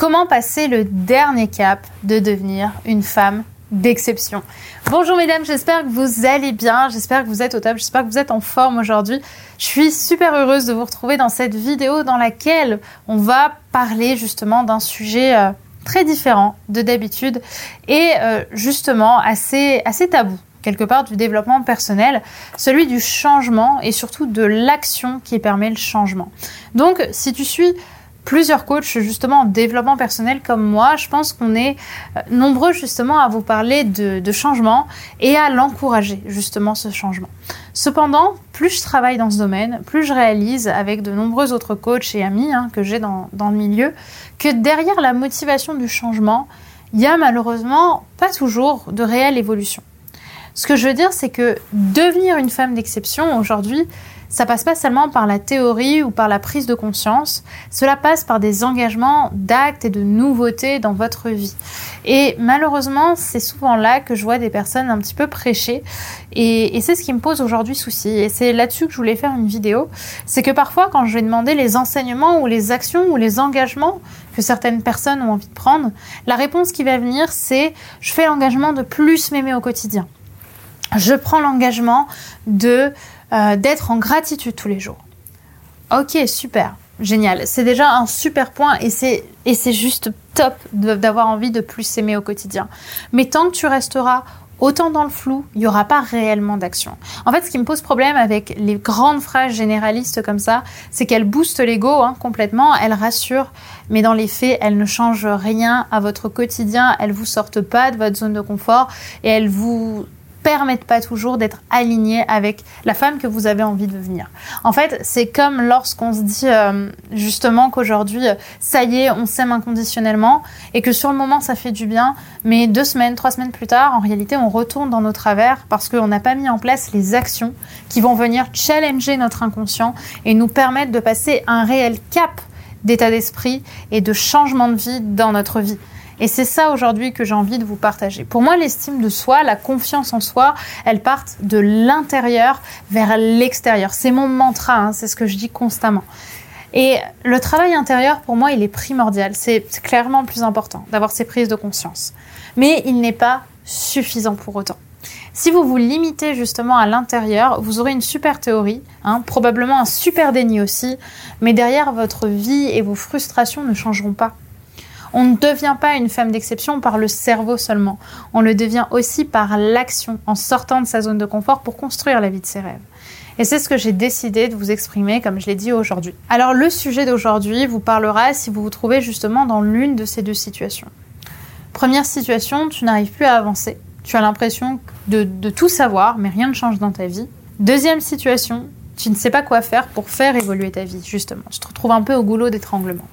Comment passer le dernier cap de devenir une femme d'exception Bonjour mesdames, j'espère que vous allez bien, j'espère que vous êtes au top, j'espère que vous êtes en forme aujourd'hui. Je suis super heureuse de vous retrouver dans cette vidéo dans laquelle on va parler justement d'un sujet euh, très différent de d'habitude et euh, justement assez, assez tabou quelque part du développement personnel, celui du changement et surtout de l'action qui permet le changement. Donc si tu suis plusieurs coachs justement en développement personnel comme moi, je pense qu'on est euh, nombreux justement à vous parler de, changement et à l'encourager justement ce changement. Cependant, plus je travaille dans ce domaine, plus je réalise avec de nombreux autres coachs et amis hein, que j'ai dans, dans le milieu que derrière la motivation du changement, il y a malheureusement pas toujours de réelle évolution. Ce que je veux dire, c'est que devenir une femme d'exception aujourd'hui, ça passe pas seulement par la théorie ou par la prise de conscience, cela passe par des engagements d'actes et de nouveautés dans votre vie. Et malheureusement, c'est souvent là que je vois des personnes un petit peu prêcher et, c'est ce qui me pose aujourd'hui souci. Et c'est là-dessus que je voulais faire une vidéo. C'est que parfois, quand je vais demander les enseignements ou les actions ou les engagements que certaines personnes ont envie de prendre, la réponse qui va venir, c'est je fais l'engagement de plus m'aimer au quotidien. Je prends l'engagement de euh, d'être en gratitude tous les jours. Ok, super, génial. C'est déjà un super point et c'est et c'est juste top d'avoir envie de plus s'aimer au quotidien. Mais tant que tu resteras autant dans le flou, il n'y aura pas réellement d'action. En fait, ce qui me pose problème avec les grandes phrases généralistes comme ça, c'est qu'elles boostent l'ego hein, complètement, elles rassurent, mais dans les faits, elles ne changent rien à votre quotidien, elles vous sortent pas de votre zone de confort et elles vous permettent pas toujours d'être alignés avec la femme que vous avez envie de devenir. En fait, c'est comme lorsqu'on se dit euh, justement qu'aujourd'hui, ça y est, on s'aime inconditionnellement et que sur le moment, ça fait du bien, mais deux semaines, trois semaines plus tard, en réalité, on retourne dans nos travers parce qu'on n'a pas mis en place les actions qui vont venir challenger notre inconscient et nous permettre de passer un réel cap d'état d'esprit et de changement de vie dans notre vie. Et c'est ça aujourd'hui que j'ai envie de vous partager. Pour moi, l'estime de soi, la confiance en soi, elles partent de l'intérieur vers l'extérieur. C'est mon mantra, hein, c'est ce que je dis constamment. Et le travail intérieur, pour moi, il est primordial. C'est clairement le plus important d'avoir ces prises de conscience. Mais il n'est pas suffisant pour autant. Si vous vous limitez justement à l'intérieur, vous aurez une super théorie, hein, probablement un super déni aussi, mais derrière votre vie et vos frustrations ne changeront pas. On ne devient pas une femme d'exception par le cerveau seulement. On le devient aussi par l'action, en sortant de sa zone de confort pour construire la vie de ses rêves. Et c'est ce que j'ai décidé de vous exprimer, comme je l'ai dit aujourd'hui. Alors le sujet d'aujourd'hui vous parlera si vous vous trouvez justement dans l'une de ces deux situations. Première situation, tu n'arrives plus à avancer. Tu as l'impression de, tout savoir, mais rien ne change dans ta vie. Deuxième situation, tu ne sais pas quoi faire pour faire évoluer ta vie, justement. Tu te retrouves un peu au goulot d'étranglement.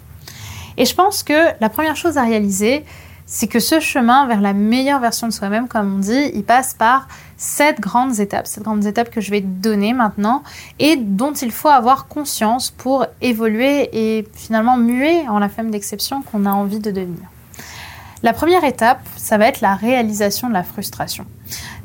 Et je pense que la première chose à réaliser, c'est que ce chemin vers la meilleure version de soi-même, comme on dit, il passe par sept grandes étapes, sept grandes étapes que je vais donner maintenant et dont il faut avoir conscience pour évoluer et finalement muer en la femme d'exception qu'on a envie de devenir. La première étape, ça va être la réalisation de la frustration.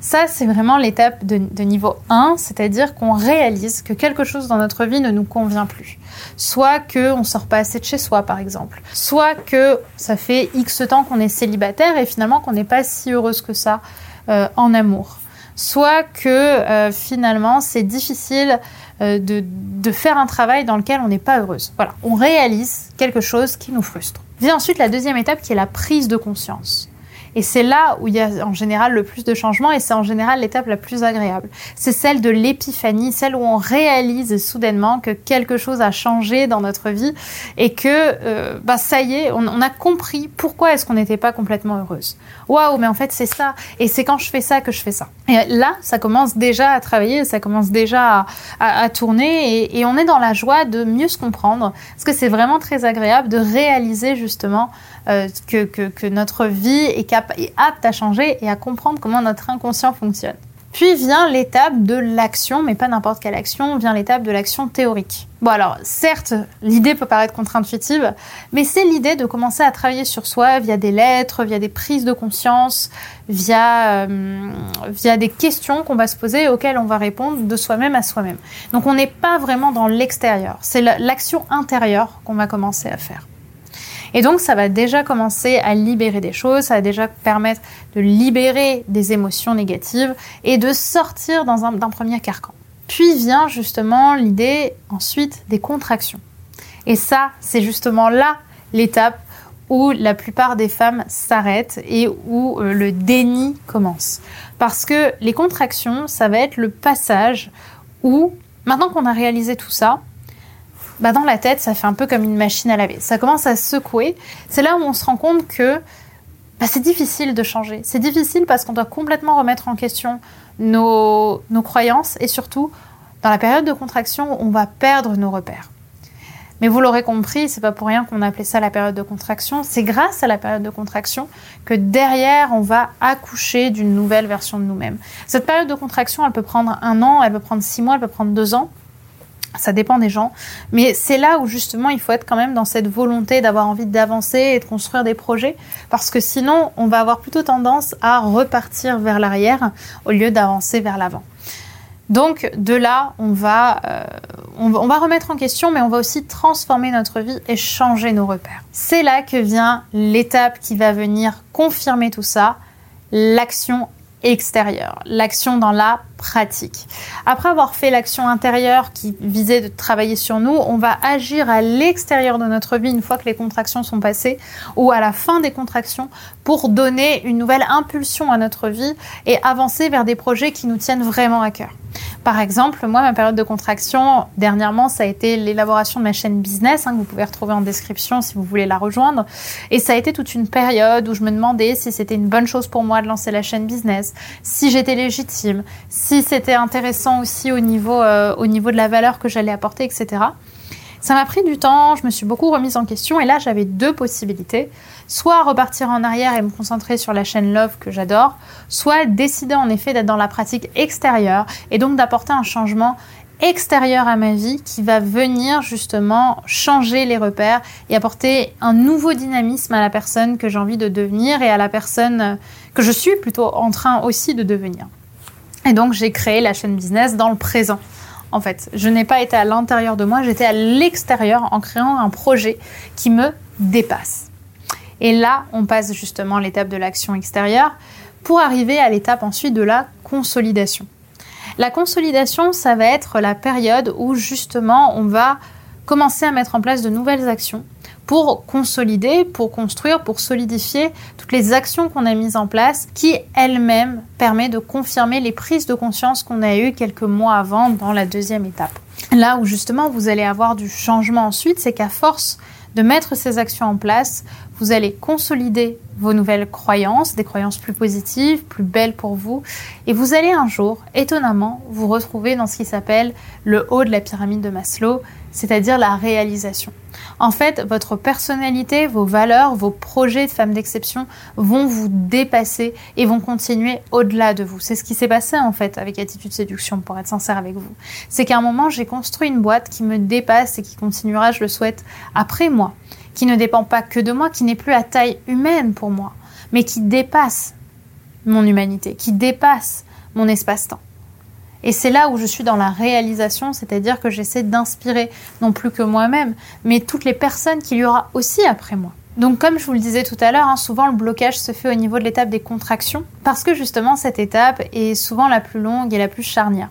Ça, c'est vraiment l'étape de, niveau 1, c'est-à-dire qu'on réalise que quelque chose dans notre vie ne nous convient plus. Soit qu'on ne sort pas assez de chez soi, par exemple. Soit que ça fait X temps qu'on est célibataire et finalement qu'on n'est pas si heureuse que ça euh, en amour. Soit que euh, finalement c'est difficile euh, de, de faire un travail dans lequel on n'est pas heureuse. Voilà, on réalise quelque chose qui nous frustre. Vient ensuite la deuxième étape qui est la prise de conscience. Et c'est là où il y a en général le plus de changements et c'est en général l'étape la plus agréable. C'est celle de l'épiphanie, celle où on réalise soudainement que quelque chose a changé dans notre vie et que euh, bah ça y est, on, a compris pourquoi est-ce qu'on n'était pas complètement heureuse. Waouh, mais en fait c'est ça. Et c'est quand je fais ça que je fais ça. Et là, ça commence déjà à travailler, ça commence déjà à, tourner et, et on est dans la joie de mieux se comprendre parce que c'est vraiment très agréable de réaliser justement euh, que, notre vie est apte à changer et à comprendre comment notre inconscient fonctionne. Puis vient l'étape de l'action, mais pas n'importe quelle action, vient l'étape de l'action théorique. Bon alors, certes, l'idée peut paraître contre-intuitive, mais c'est l'idée de commencer à travailler sur soi via des lettres, via des prises de conscience, via, euh, via des questions qu'on va se poser et auxquelles on va répondre de soi-même à soi-même. Donc on n'est pas vraiment dans l'extérieur, c'est l'action intérieure qu'on va commencer à faire. Et donc, ça va déjà commencer à libérer des choses, ça va déjà permettre de libérer des émotions négatives et de sortir d'un premier carcan. Puis vient justement l'idée ensuite des contractions. Et ça, c'est justement là l'étape où la plupart des femmes s'arrêtent et où euh, le déni commence. Parce que les contractions, ça va être le passage où, maintenant qu'on a réalisé tout ça, bah dans la tête, ça fait un peu comme une machine à laver. Ça commence à secouer. C'est là où on se rend compte que bah, c'est difficile de changer. C'est difficile parce qu'on doit complètement remettre en question nos, nos croyances et surtout, dans la période de contraction, on va perdre nos repères. Mais vous l'aurez compris, c'est pas pour rien qu'on a appelé ça la période de contraction. C'est grâce à la période de contraction que derrière, on va accoucher d'une nouvelle version de nous-mêmes. Cette période de contraction, elle peut prendre un an, elle peut prendre six mois, elle peut prendre deux ans. Ça dépend des gens. Mais c'est là où justement il faut être quand même dans cette volonté d'avoir envie d'avancer et de construire des projets. Parce que sinon, on va avoir plutôt tendance à repartir vers l'arrière au lieu d'avancer vers l'avant. Donc de là, on va, euh, on, va remettre en question, mais on va aussi transformer notre vie et changer nos repères. C'est là que vient l'étape qui va venir confirmer tout ça, l'action extérieure, l'action dans la pratique. Après avoir fait l'action intérieure qui visait de travailler sur nous, on va agir à l'extérieur de notre vie une fois que les contractions sont passées ou à la fin des contractions pour donner une nouvelle impulsion à notre vie et avancer vers des projets qui nous tiennent vraiment à cœur. Par exemple, moi, ma période de contraction, dernièrement, ça a été l'élaboration de ma chaîne business, hein, que vous pouvez retrouver en description si vous voulez la rejoindre. Et ça a été toute une période où je me demandais si c'était une bonne chose pour moi de lancer la chaîne business, si j'étais légitime, si c'était intéressant aussi au niveau, euh, au niveau de la valeur que j'allais apporter, etc. Ça m'a pris du temps, je me suis beaucoup remise en question et là j'avais deux possibilités. Soit repartir en arrière et me concentrer sur la chaîne Love que j'adore, soit décider en effet d'être dans la pratique extérieure et donc d'apporter un changement extérieur à ma vie qui va venir justement changer les repères et apporter un nouveau dynamisme à la personne que j'ai envie de devenir et à la personne que je suis plutôt en train aussi de devenir. Et donc j'ai créé la chaîne business dans le présent en fait. Je n'ai pas été à l'intérieur de moi, j'étais à l'extérieur en créant un projet qui me dépasse. Et là, on passe justement l'étape de l'action extérieure pour arriver à l'étape ensuite de la consolidation. La consolidation, ça va être la période où justement on va commencer à mettre en place de nouvelles actions pour consolider, pour construire, pour solidifier toutes les actions qu'on a mises en place qui elles-mêmes permettent de confirmer les prises de conscience qu'on a eues quelques mois avant dans la deuxième étape. Là où justement vous allez avoir du changement ensuite, c'est qu'à force de mettre ces actions en place, vous allez consolider vos nouvelles croyances, des croyances plus positives, plus belles pour vous, et vous allez un jour, étonnamment, vous retrouver dans ce qui s'appelle le haut de la pyramide de Maslow, c'est-à-dire la réalisation. En fait, votre personnalité, vos valeurs, vos projets de femme d'exception vont vous dépasser et vont continuer au-delà de vous. C'est ce qui s'est passé en fait avec Attitude Séduction, pour être sincère avec vous. C'est qu'à un moment, j'ai construit une boîte qui me dépasse et qui continuera, je le souhaite, après moi, qui ne dépend pas que de moi, qui n'est plus à taille humaine pour moi, mais qui dépasse mon humanité, qui dépasse mon espace-temps. Et c'est là où je suis dans la réalisation, c'est-à-dire que j'essaie d'inspirer non plus que moi-même, mais toutes les personnes qu'il y aura aussi après moi. Donc comme je vous le disais tout à l'heure, hein, souvent le blocage se fait au niveau de l'étape des contractions, parce que justement cette étape est souvent la plus longue et la plus charnière.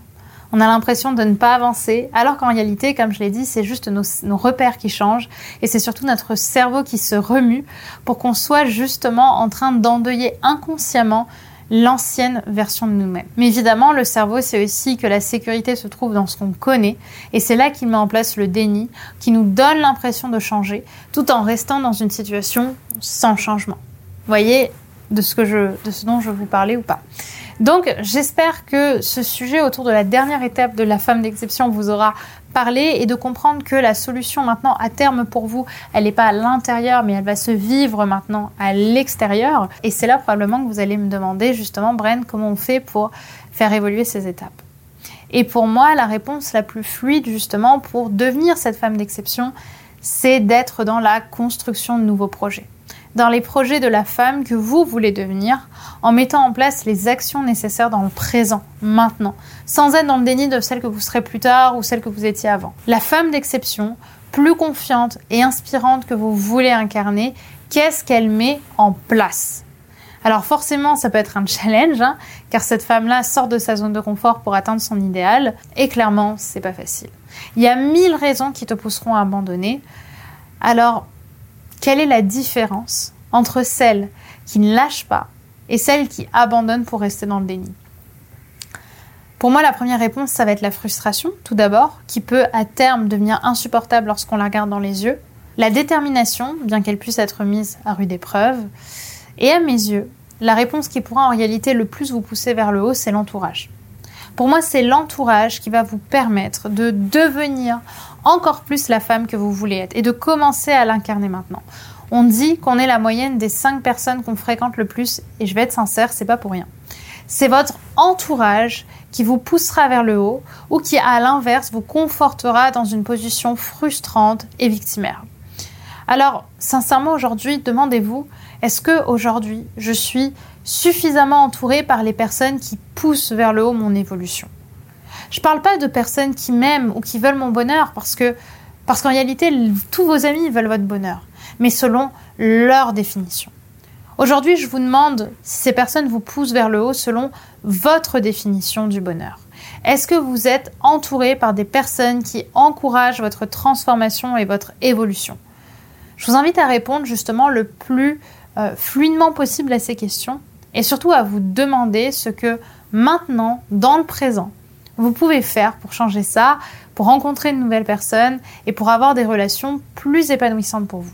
On a l'impression de ne pas avancer, alors qu'en réalité, comme je l'ai dit, c'est juste nos, nos, repères qui changent et c'est surtout notre cerveau qui se remue pour qu'on soit justement en train d'endeuiller inconsciemment l'ancienne version de nous-mêmes. Mais évidemment, le cerveau, c'est aussi que la sécurité se trouve dans ce qu'on connaît, et c'est là qu'il met en place le déni, qui nous donne l'impression de changer, tout en restant dans une situation sans changement. Voyez de ce, que je, de ce dont je vous parlais ou pas. Donc j'espère que ce sujet autour de la dernière étape de la femme d'exception vous aura parler et de comprendre que la solution maintenant à terme pour vous, elle n'est pas à l'intérieur, mais elle va se vivre maintenant à l'extérieur. Et c'est là probablement que vous allez me demander justement, Bren, comment on fait pour faire évoluer ces étapes. Et pour moi, la réponse la plus fluide justement pour devenir cette femme d'exception, c'est d'être dans la construction de nouveaux projets dans les projets de la femme que vous voulez devenir en mettant en place les actions nécessaires dans le présent, maintenant, sans être dans le déni de celle que vous serez plus tard ou celle que vous étiez avant. La femme d'exception plus confiante et inspirante que vous voulez incarner, qu'est-ce qu'elle met en place? Alors forcément, ça peut être un challenge, hein, car cette femme-là sort de sa zone de confort pour atteindre son idéal, et clairement, c'est pas facile. Il y a mille raisons qui te pousseront à abandonner. Alors, quelle est la différence entre celle qui ne lâche pas et celle qui abandonne pour rester dans le déni? Pour moi, la première réponse, ça va être la frustration, tout d'abord, qui peut à terme devenir insupportable lorsqu'on la regarde dans les yeux. La détermination, bien qu'elle puisse être mise à rude épreuve. Et à mes yeux, la réponse qui pourra en réalité le plus vous pousser vers le haut, c'est l'entourage. Pour moi, c'est l'entourage qui va vous permettre de devenir encore plus la femme que vous voulez être et de commencer à l'incarner maintenant. On dit qu'on est la moyenne des 5 personnes qu'on fréquente le plus et je vais être sincère, c'est pas pour rien. C'est votre entourage qui vous poussera vers le haut ou qui, à l'inverse, vous confortera dans une position frustrante et victimaire. Alors, sincèrement, aujourd'hui, demandez-vous, est-ce que aujourd'hui, je suis suffisamment entourée par les personnes qui poussent vers le haut mon évolution? Je ne parle pas de personnes qui m'aiment ou qui veulent mon bonheur, parce que parce qu'en réalité, tous vos amis veulent votre bonheur, mais selon leur définition. Aujourd'hui, je vous demande si ces personnes vous poussent vers le haut selon votre définition du bonheur. Est-ce que vous êtes entouré par des personnes qui encouragent votre transformation et votre évolution? Je vous invite à répondre justement le plus euh, fluidement possible à ces questions et surtout à vous demander ce que maintenant, dans le présent, vous pouvez faire pour changer ça, pour rencontrer de nouvelles personnes et pour avoir des relations plus épanouissantes pour vous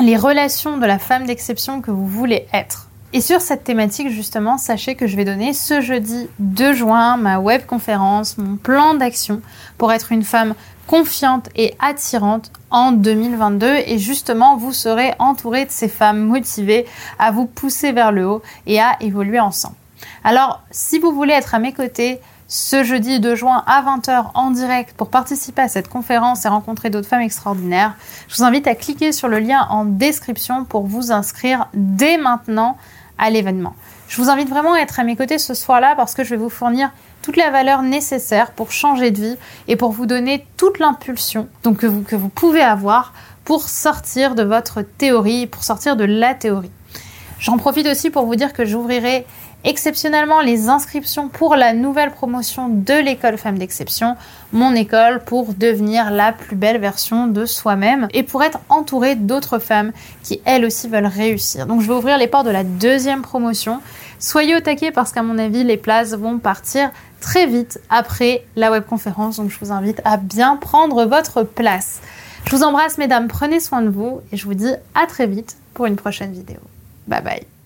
les relations de la femme d'exception que vous voulez être. Et sur cette thématique, justement, sachez que je vais donner ce jeudi 2 juin ma web conférence, mon plan d'action pour être une femme confiante et attirante en 2022. Et justement, vous serez entouré de ces femmes motivées à vous pousser vers le haut et à évoluer ensemble. Alors, si vous voulez être à mes côtés, ce jeudi 2 juin à 20h en direct pour participer à cette conférence et rencontrer d'autres femmes extraordinaires. Je vous invite à cliquer sur le lien en description pour vous inscrire dès maintenant à l'événement. Je vous invite vraiment à être à mes côtés ce soir-là parce que je vais vous fournir toute la valeur nécessaire pour changer de vie et pour vous donner toute l'impulsion que vous, que vous pouvez avoir pour sortir de votre théorie, pour sortir de la théorie. J'en profite aussi pour vous dire que j'ouvrirai exceptionnellement les inscriptions pour la nouvelle promotion de l'école Femmes d'Exception, mon école pour devenir la plus belle version de soi-même et pour être entourée d'autres femmes qui elles aussi veulent réussir. Donc je vais ouvrir les portes de la deuxième promotion. Soyez au taquet parce qu'à mon avis les places vont partir très vite après la webconférence donc je vous invite à bien prendre votre place. Je vous embrasse mesdames, prenez soin de vous et je vous dis à très vite pour une prochaine vidéo. Bye bye